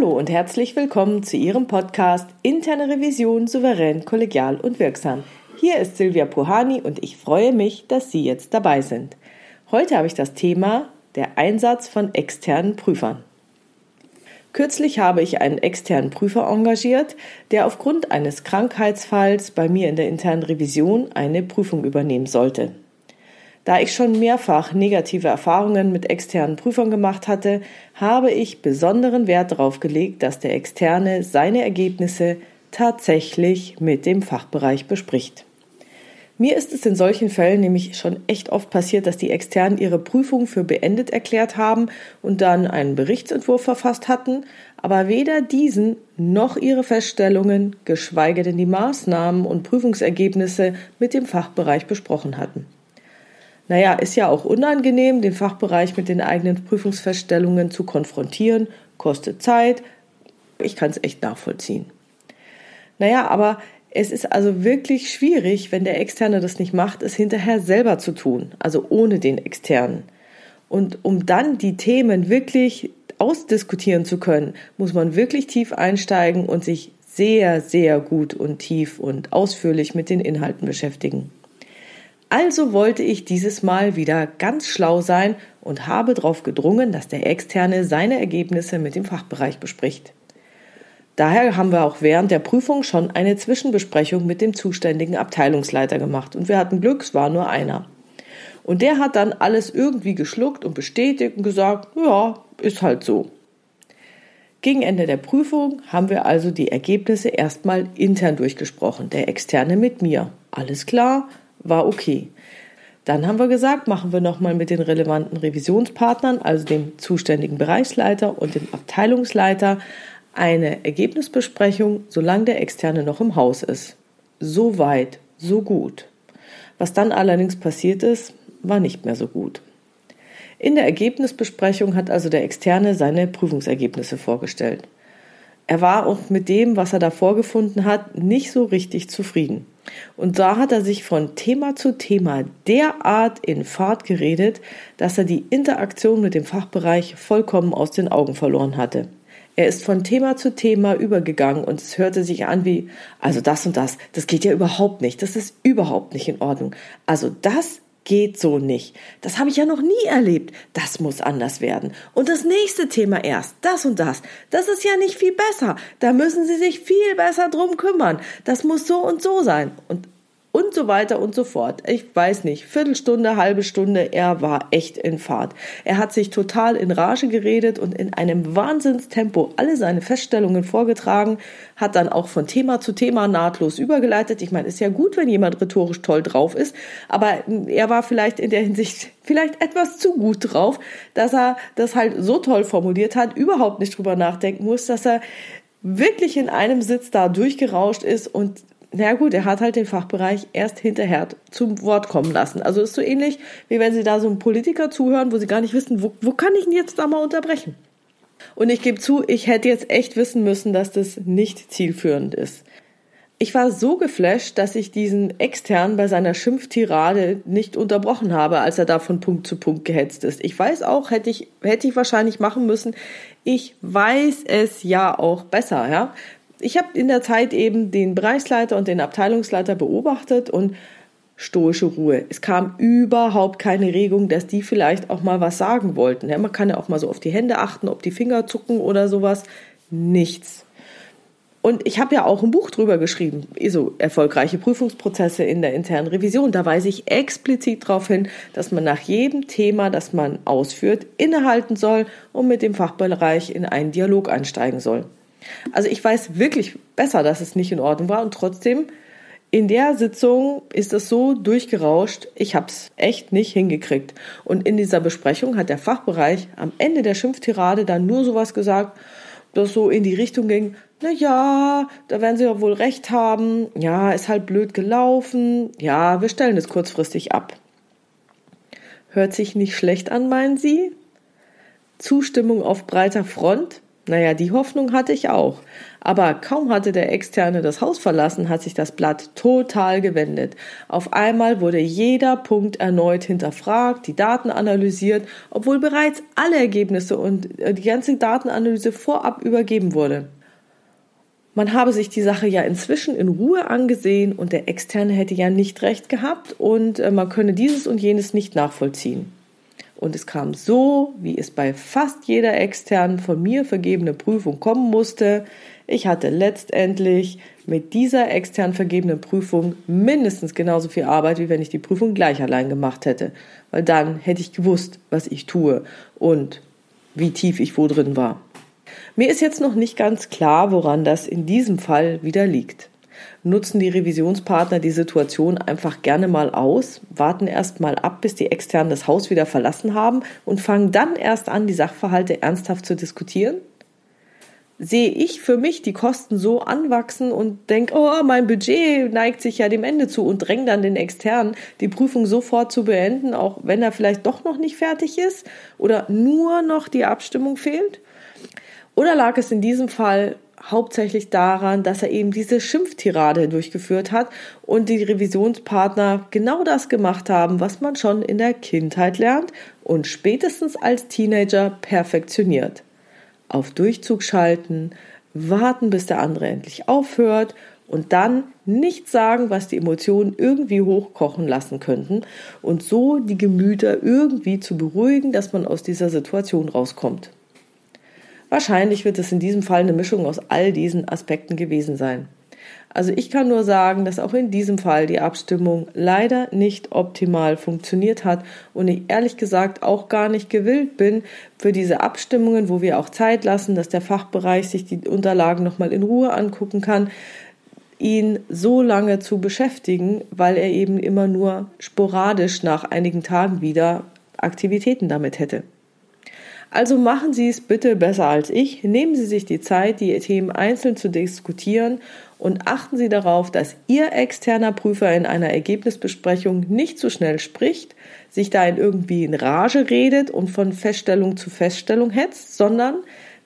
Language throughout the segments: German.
Hallo und herzlich willkommen zu Ihrem Podcast Interne Revision souverän, kollegial und wirksam. Hier ist Silvia Puhani und ich freue mich, dass Sie jetzt dabei sind. Heute habe ich das Thema der Einsatz von externen Prüfern. Kürzlich habe ich einen externen Prüfer engagiert, der aufgrund eines Krankheitsfalls bei mir in der internen Revision eine Prüfung übernehmen sollte. Da ich schon mehrfach negative Erfahrungen mit externen Prüfern gemacht hatte, habe ich besonderen Wert darauf gelegt, dass der Externe seine Ergebnisse tatsächlich mit dem Fachbereich bespricht. Mir ist es in solchen Fällen nämlich schon echt oft passiert, dass die Externen ihre Prüfung für beendet erklärt haben und dann einen Berichtsentwurf verfasst hatten, aber weder diesen noch ihre Feststellungen, geschweige denn die Maßnahmen und Prüfungsergebnisse mit dem Fachbereich besprochen hatten. Naja, ist ja auch unangenehm, den Fachbereich mit den eigenen Prüfungsfeststellungen zu konfrontieren, kostet Zeit. Ich kann es echt nachvollziehen. Naja, aber es ist also wirklich schwierig, wenn der Externe das nicht macht, es hinterher selber zu tun, also ohne den Externen. Und um dann die Themen wirklich ausdiskutieren zu können, muss man wirklich tief einsteigen und sich sehr, sehr gut und tief und ausführlich mit den Inhalten beschäftigen. Also wollte ich dieses Mal wieder ganz schlau sein und habe darauf gedrungen, dass der Externe seine Ergebnisse mit dem Fachbereich bespricht. Daher haben wir auch während der Prüfung schon eine Zwischenbesprechung mit dem zuständigen Abteilungsleiter gemacht und wir hatten Glück, es war nur einer. Und der hat dann alles irgendwie geschluckt und bestätigt und gesagt, ja, ist halt so. Gegen Ende der Prüfung haben wir also die Ergebnisse erstmal intern durchgesprochen, der Externe mit mir. Alles klar, war okay. Dann haben wir gesagt, machen wir nochmal mit den relevanten Revisionspartnern, also dem zuständigen Bereichsleiter und dem Abteilungsleiter, eine Ergebnisbesprechung, solange der Externe noch im Haus ist. So weit, so gut. Was dann allerdings passiert ist, war nicht mehr so gut. In der Ergebnisbesprechung hat also der Externe seine Prüfungsergebnisse vorgestellt. Er war auch mit dem, was er da vorgefunden hat, nicht so richtig zufrieden. Und da hat er sich von Thema zu Thema derart in Fahrt geredet, dass er die Interaktion mit dem Fachbereich vollkommen aus den Augen verloren hatte. Er ist von Thema zu Thema übergegangen und es hörte sich an wie, also das und das, das geht ja überhaupt nicht, das ist überhaupt nicht in Ordnung. Also das geht so nicht. Das habe ich ja noch nie erlebt. Das muss anders werden. Und das nächste Thema erst, das und das. Das ist ja nicht viel besser. Da müssen Sie sich viel besser drum kümmern. Das muss so und so sein. Und und so weiter und so fort. Ich weiß nicht, Viertelstunde, halbe Stunde, er war echt in Fahrt. Er hat sich total in Rage geredet und in einem Wahnsinnstempo alle seine Feststellungen vorgetragen, hat dann auch von Thema zu Thema nahtlos übergeleitet. Ich meine, ist ja gut, wenn jemand rhetorisch toll drauf ist, aber er war vielleicht in der Hinsicht vielleicht etwas zu gut drauf, dass er das halt so toll formuliert hat, überhaupt nicht drüber nachdenken muss, dass er wirklich in einem Sitz da durchgerauscht ist und na gut, er hat halt den Fachbereich erst hinterher zum Wort kommen lassen. Also ist so ähnlich, wie wenn Sie da so einem Politiker zuhören, wo Sie gar nicht wissen, wo, wo kann ich ihn jetzt da mal unterbrechen? Und ich gebe zu, ich hätte jetzt echt wissen müssen, dass das nicht zielführend ist. Ich war so geflasht, dass ich diesen extern bei seiner Schimpftirade nicht unterbrochen habe, als er da von Punkt zu Punkt gehetzt ist. Ich weiß auch, hätte ich, hätte ich wahrscheinlich machen müssen. Ich weiß es ja auch besser, ja ich habe in der Zeit eben den Bereichsleiter und den Abteilungsleiter beobachtet und stoische Ruhe. Es kam überhaupt keine Regung, dass die vielleicht auch mal was sagen wollten. Ja, man kann ja auch mal so auf die Hände achten, ob die Finger zucken oder sowas. Nichts. Und ich habe ja auch ein Buch drüber geschrieben, so erfolgreiche Prüfungsprozesse in der internen Revision. Da weise ich explizit darauf hin, dass man nach jedem Thema, das man ausführt, innehalten soll und mit dem Fachbereich in einen Dialog einsteigen soll. Also ich weiß wirklich besser, dass es nicht in Ordnung war und trotzdem in der Sitzung ist es so durchgerauscht, ich habe es echt nicht hingekriegt. Und in dieser Besprechung hat der Fachbereich am Ende der Schimpftirade dann nur sowas gesagt, das so in die Richtung ging, na ja, da werden Sie ja wohl recht haben, ja, ist halt blöd gelaufen, ja, wir stellen es kurzfristig ab. Hört sich nicht schlecht an, meinen Sie? Zustimmung auf breiter Front? Naja, die Hoffnung hatte ich auch. Aber kaum hatte der Externe das Haus verlassen, hat sich das Blatt total gewendet. Auf einmal wurde jeder Punkt erneut hinterfragt, die Daten analysiert, obwohl bereits alle Ergebnisse und äh, die ganze Datenanalyse vorab übergeben wurde. Man habe sich die Sache ja inzwischen in Ruhe angesehen und der Externe hätte ja nicht recht gehabt und äh, man könne dieses und jenes nicht nachvollziehen. Und es kam so, wie es bei fast jeder externen von mir vergebene Prüfung kommen musste. Ich hatte letztendlich mit dieser extern vergebenen Prüfung mindestens genauso viel Arbeit, wie wenn ich die Prüfung gleich allein gemacht hätte. Weil dann hätte ich gewusst, was ich tue und wie tief ich wo drin war. Mir ist jetzt noch nicht ganz klar, woran das in diesem Fall wieder liegt nutzen die Revisionspartner die Situation einfach gerne mal aus, warten erst mal ab, bis die Externen das Haus wieder verlassen haben und fangen dann erst an, die Sachverhalte ernsthaft zu diskutieren? Sehe ich für mich die Kosten so anwachsen und denke, oh, mein Budget neigt sich ja dem Ende zu und dränge dann den Externen, die Prüfung sofort zu beenden, auch wenn er vielleicht doch noch nicht fertig ist oder nur noch die Abstimmung fehlt? Oder lag es in diesem Fall hauptsächlich daran, dass er eben diese Schimpftirade durchgeführt hat und die Revisionspartner genau das gemacht haben, was man schon in der Kindheit lernt und spätestens als Teenager perfektioniert. Auf Durchzug schalten, warten, bis der andere endlich aufhört und dann nicht sagen, was die Emotionen irgendwie hochkochen lassen könnten und so die Gemüter irgendwie zu beruhigen, dass man aus dieser Situation rauskommt. Wahrscheinlich wird es in diesem Fall eine Mischung aus all diesen Aspekten gewesen sein. Also ich kann nur sagen, dass auch in diesem Fall die Abstimmung leider nicht optimal funktioniert hat und ich ehrlich gesagt auch gar nicht gewillt bin für diese Abstimmungen, wo wir auch Zeit lassen, dass der Fachbereich sich die Unterlagen nochmal in Ruhe angucken kann, ihn so lange zu beschäftigen, weil er eben immer nur sporadisch nach einigen Tagen wieder Aktivitäten damit hätte. Also machen Sie es bitte besser als ich. Nehmen Sie sich die Zeit, die Themen einzeln zu diskutieren und achten Sie darauf, dass Ihr externer Prüfer in einer Ergebnisbesprechung nicht zu schnell spricht, sich da in irgendwie in Rage redet und von Feststellung zu Feststellung hetzt, sondern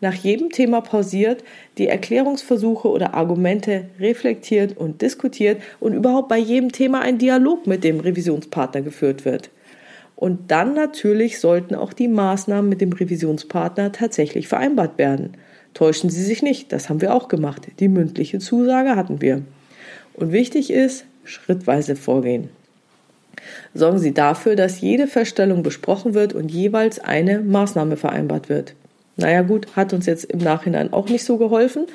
nach jedem Thema pausiert, die Erklärungsversuche oder Argumente reflektiert und diskutiert und überhaupt bei jedem Thema ein Dialog mit dem Revisionspartner geführt wird. Und dann natürlich sollten auch die Maßnahmen mit dem Revisionspartner tatsächlich vereinbart werden. Täuschen Sie sich nicht, das haben wir auch gemacht. Die mündliche Zusage hatten wir. Und wichtig ist, schrittweise vorgehen. Sorgen Sie dafür, dass jede Feststellung besprochen wird und jeweils eine Maßnahme vereinbart wird. Naja gut, hat uns jetzt im Nachhinein auch nicht so geholfen.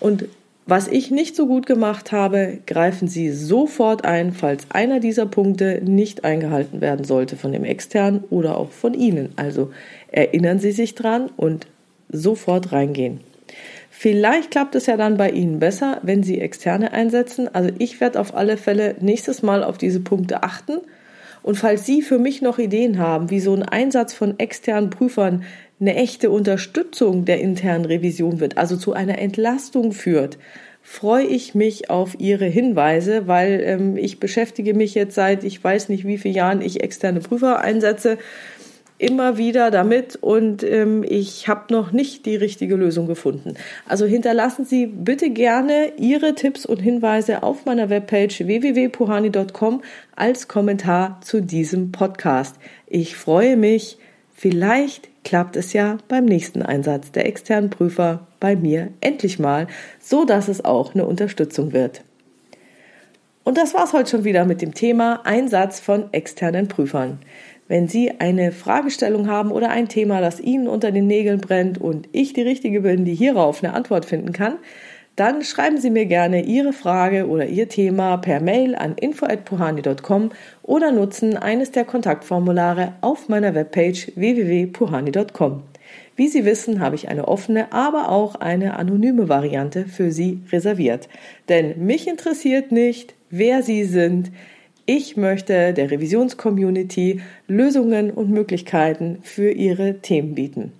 Und was ich nicht so gut gemacht habe, greifen Sie sofort ein, falls einer dieser Punkte nicht eingehalten werden sollte von dem externen oder auch von Ihnen. Also erinnern Sie sich dran und sofort reingehen. Vielleicht klappt es ja dann bei Ihnen besser, wenn Sie externe einsetzen. Also ich werde auf alle Fälle nächstes Mal auf diese Punkte achten. Und falls Sie für mich noch Ideen haben, wie so ein Einsatz von externen Prüfern eine echte Unterstützung der internen Revision wird, also zu einer Entlastung führt, freue ich mich auf Ihre Hinweise, weil ähm, ich beschäftige mich jetzt seit ich weiß nicht wie vielen Jahren ich externe Prüfer einsetze immer wieder damit und ähm, ich habe noch nicht die richtige Lösung gefunden. Also hinterlassen Sie bitte gerne Ihre Tipps und Hinweise auf meiner Webpage www.puhani.com als Kommentar zu diesem Podcast. Ich freue mich. Vielleicht klappt es ja beim nächsten Einsatz der externen Prüfer bei mir endlich mal, so dass es auch eine Unterstützung wird. Und das war's heute schon wieder mit dem Thema Einsatz von externen Prüfern. Wenn Sie eine Fragestellung haben oder ein Thema, das Ihnen unter den Nägeln brennt und ich die Richtige bin, die hierauf eine Antwort finden kann, dann schreiben Sie mir gerne Ihre Frage oder Ihr Thema per Mail an info@puhani.com oder nutzen eines der Kontaktformulare auf meiner Webpage www.puhani.com. Wie Sie wissen, habe ich eine offene, aber auch eine anonyme Variante für Sie reserviert. Denn mich interessiert nicht, wer Sie sind. Ich möchte der Revisionscommunity Lösungen und Möglichkeiten für Ihre Themen bieten.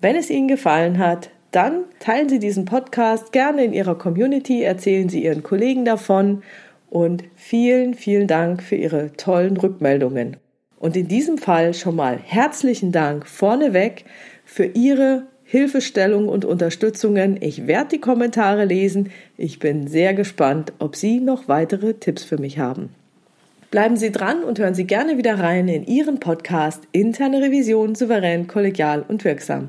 Wenn es Ihnen gefallen hat, dann teilen Sie diesen Podcast gerne in Ihrer Community, erzählen Sie Ihren Kollegen davon und vielen, vielen Dank für Ihre tollen Rückmeldungen. Und in diesem Fall schon mal herzlichen Dank vorneweg für Ihre Hilfestellungen und Unterstützungen. Ich werde die Kommentare lesen. Ich bin sehr gespannt, ob Sie noch weitere Tipps für mich haben. Bleiben Sie dran und hören Sie gerne wieder rein in Ihren Podcast Interne Revision souverän, kollegial und wirksam.